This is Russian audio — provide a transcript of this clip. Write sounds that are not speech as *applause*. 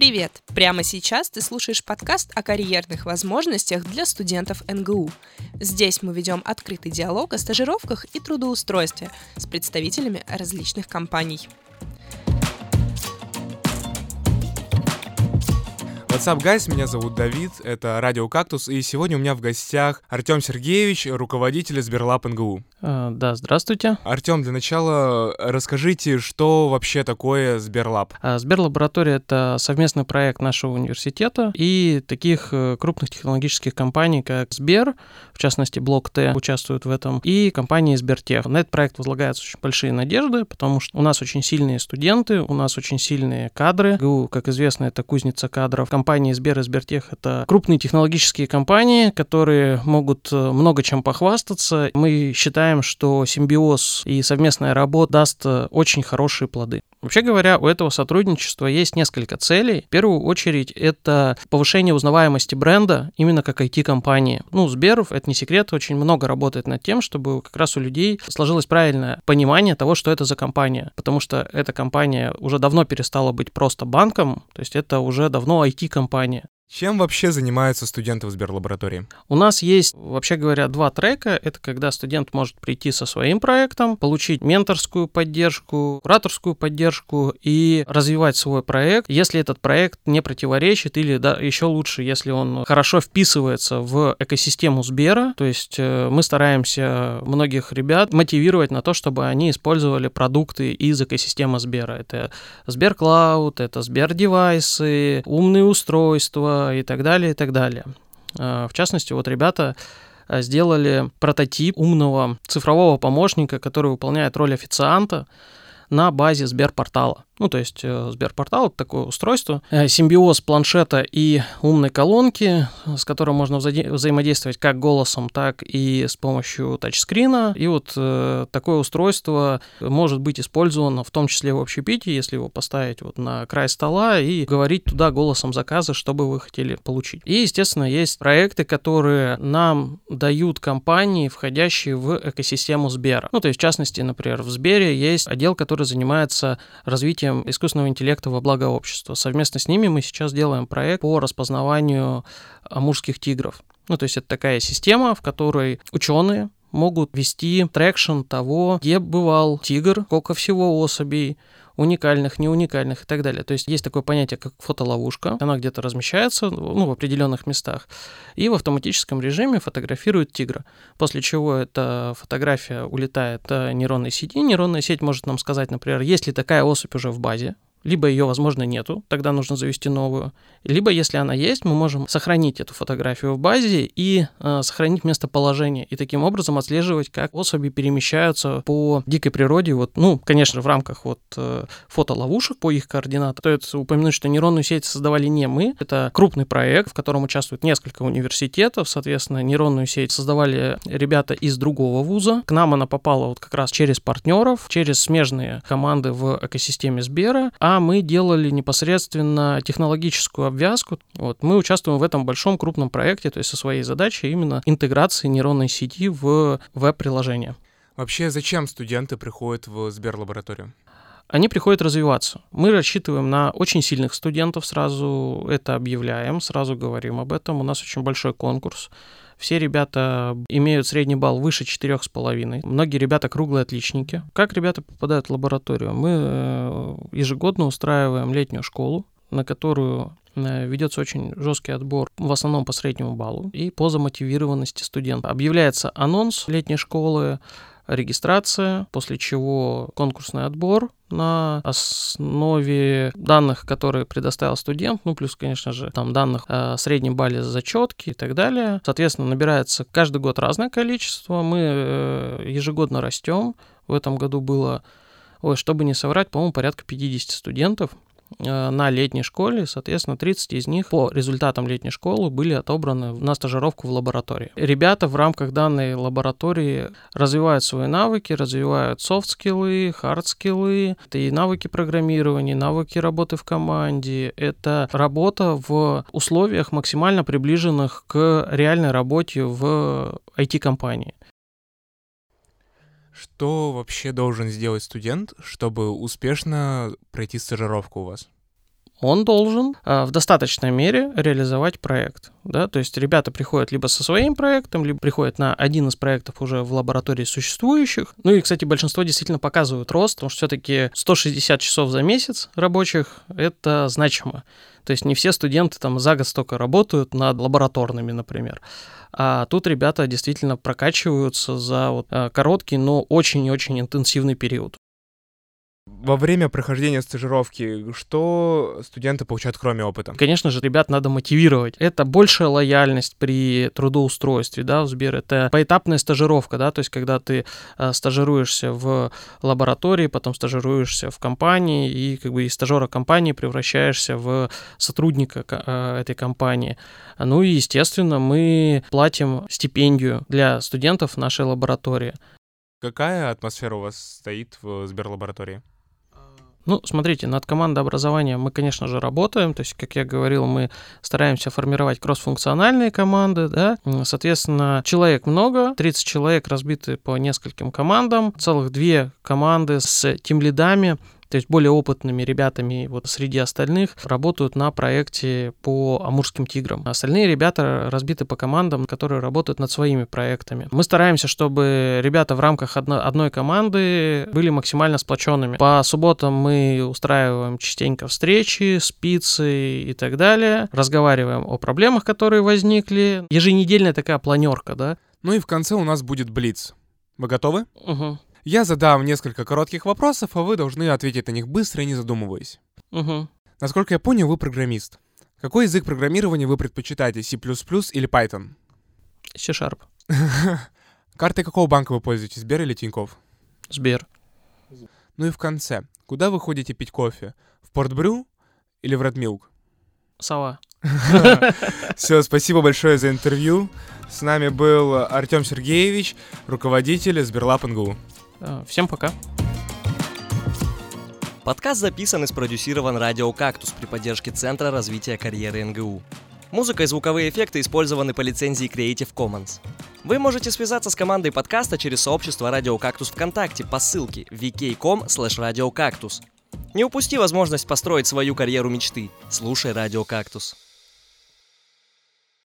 Привет! Прямо сейчас ты слушаешь подкаст о карьерных возможностях для студентов НГУ. Здесь мы ведем открытый диалог о стажировках и трудоустройстве с представителями различных компаний. What's up, guys? Меня зовут Давид, это Радио Кактус, и сегодня у меня в гостях Артем Сергеевич, руководитель Сберлаб НГУ. А, да, здравствуйте. Артем, для начала расскажите, что вообще такое Сберлаб? А, Сберлаборатория — это совместный проект нашего университета и таких э, крупных технологических компаний, как Сбер, в частности, Блок Т участвует в этом, и компании Сбертех. На этот проект возлагаются очень большие надежды, потому что у нас очень сильные студенты, у нас очень сильные кадры. ГУ, как известно, это кузница кадров компании Сбер и Сбертех — это крупные технологические компании, которые могут э, много чем похвастаться. Мы считаем, что симбиоз и совместная работа даст э, очень хорошие плоды. Вообще говоря, у этого сотрудничества есть несколько целей. В первую очередь, это повышение узнаваемости бренда именно как IT-компании. Ну, Сберов, это не секрет, очень много работает над тем, чтобы как раз у людей сложилось правильное понимание того, что это за компания. Потому что эта компания уже давно перестала быть просто банком, то есть это уже давно IT-компания компания. Чем вообще занимаются студенты в Сберлаборатории? У нас есть, вообще говоря, два трека. Это когда студент может прийти со своим проектом, получить менторскую поддержку, кураторскую поддержку и развивать свой проект, если этот проект не противоречит или да, еще лучше, если он хорошо вписывается в экосистему Сбера. То есть э, мы стараемся многих ребят мотивировать на то, чтобы они использовали продукты из экосистемы Сбера. Это Сбер Клауд, это Сбер девайсы, умные устройства, и так далее, и так далее. А, в частности, вот ребята а, сделали прототип умного цифрового помощника, который выполняет роль официанта на базе Сберпортала. Ну, то есть э, Сберпортал — это такое устройство, э, симбиоз планшета и умной колонки, с которым можно вза- взаимодействовать как голосом, так и с помощью тачскрина. И вот э, такое устройство может быть использовано в том числе в общепите, если его поставить вот на край стола и говорить туда голосом заказа, что бы вы хотели получить. И, естественно, есть проекты, которые нам дают компании, входящие в экосистему Сбера. Ну, то есть, в частности, например, в Сбере есть отдел, который занимается развитием развитием искусственного интеллекта во благо общества. Совместно с ними мы сейчас делаем проект по распознаванию амурских тигров. Ну, то есть это такая система, в которой ученые могут вести tracking того, где бывал тигр, сколько всего особей, уникальных, не уникальных и так далее. То есть есть такое понятие, как фотоловушка. Она где-то размещается ну, в определенных местах и в автоматическом режиме фотографирует тигра. После чего эта фотография улетает в нейронной сети. Нейронная сеть может нам сказать, например, есть ли такая особь уже в базе, либо ее, возможно, нету, тогда нужно завести новую. Либо, если она есть, мы можем сохранить эту фотографию в базе и э, сохранить местоположение. И таким образом отслеживать, как особи перемещаются по дикой природе. Вот, ну, конечно, в рамках вот э, фотоловушек по их координатам. Стоит упомянуть, что нейронную сеть создавали не мы. Это крупный проект, в котором участвуют несколько университетов. Соответственно, нейронную сеть создавали ребята из другого вуза. К нам она попала вот как раз через партнеров, через смежные команды в экосистеме Сбера. А а мы делали непосредственно технологическую обвязку. Вот, мы участвуем в этом большом крупном проекте, то есть со своей задачей именно интеграции нейронной сети в веб-приложение. Вообще, зачем студенты приходят в Сберлабораторию? Они приходят развиваться. Мы рассчитываем на очень сильных студентов, сразу это объявляем, сразу говорим об этом. У нас очень большой конкурс. Все ребята имеют средний балл выше 4,5. Многие ребята круглые отличники. Как ребята попадают в лабораторию? Мы э, ежегодно устраиваем летнюю школу, на которую э, ведется очень жесткий отбор, в основном по среднему баллу и по замотивированности студента. Объявляется анонс летней школы, регистрация, после чего конкурсный отбор на основе данных, которые предоставил студент, ну, плюс, конечно же, там данных о среднем балле зачетки и так далее. Соответственно, набирается каждый год разное количество, мы э, ежегодно растем. В этом году было, ой, чтобы не соврать, по-моему, порядка 50 студентов, на летней школе, соответственно, 30 из них по результатам летней школы были отобраны на стажировку в лаборатории. Ребята в рамках данной лаборатории развивают свои навыки, развивают софт-скиллы, хард-скиллы, это и навыки программирования, навыки работы в команде, это работа в условиях максимально приближенных к реальной работе в IT-компании. Что вообще должен сделать студент, чтобы успешно пройти стажировку у вас? Он должен э, в достаточной мере реализовать проект. Да? То есть ребята приходят либо со своим проектом, либо приходят на один из проектов уже в лаборатории существующих. Ну и, кстати, большинство действительно показывают рост, потому что все-таки 160 часов за месяц рабочих — это значимо. То есть не все студенты там за год столько работают над лабораторными, например. А тут ребята действительно прокачиваются за вот, э, короткий, но очень и очень интенсивный период. Во время прохождения стажировки, что студенты получают кроме опыта? Конечно же, ребят надо мотивировать. Это большая лояльность при трудоустройстве, да, в Сбер. Это поэтапная стажировка, да, то есть когда ты э, стажируешься в лаборатории, потом стажируешься в компании, и как бы из стажера компании превращаешься в сотрудника э, этой компании. Ну и, естественно, мы платим стипендию для студентов нашей лаборатории. Какая атмосфера у вас стоит в Сберлаборатории? Ну, смотрите, над командообразованием мы, конечно же, работаем. То есть, как я говорил, мы стараемся формировать кроссфункциональные команды, да. Соответственно, человек много, 30 человек разбиты по нескольким командам, целых две команды с тимлидами, то есть более опытными ребятами вот среди остальных работают на проекте по Амурским тиграм. Остальные ребята разбиты по командам, которые работают над своими проектами. Мы стараемся, чтобы ребята в рамках одно, одной команды были максимально сплоченными. По субботам мы устраиваем частенько встречи, спицы и так далее. Разговариваем о проблемах, которые возникли. Еженедельная такая планерка, да. Ну и в конце у нас будет блиц. Вы готовы? Угу. Я задам несколько коротких вопросов, а вы должны ответить на них быстро и не задумываясь. Угу. Насколько я понял, вы программист. Какой язык программирования вы предпочитаете, C++ или Python? C-Sharp. *laughs* Картой какого банка вы пользуетесь, Сбер или Тинькофф? Сбер. Ну и в конце. Куда вы ходите пить кофе? В Портбрю или в Редмилк? Сова. *laughs* Все, спасибо большое за интервью. С нами был Артем Сергеевич, руководитель Сберлаб НГУ. Э, всем пока. Подкаст записан и спродюсирован «Радио Кактус» при поддержке Центра развития карьеры НГУ. Музыка и звуковые эффекты использованы по лицензии Creative Commons. Вы можете связаться с командой подкаста через сообщество «Радио Кактус» ВКонтакте по ссылке vk.com radiocactus. Не упусти возможность построить свою карьеру мечты. Слушай «Радио Кактус».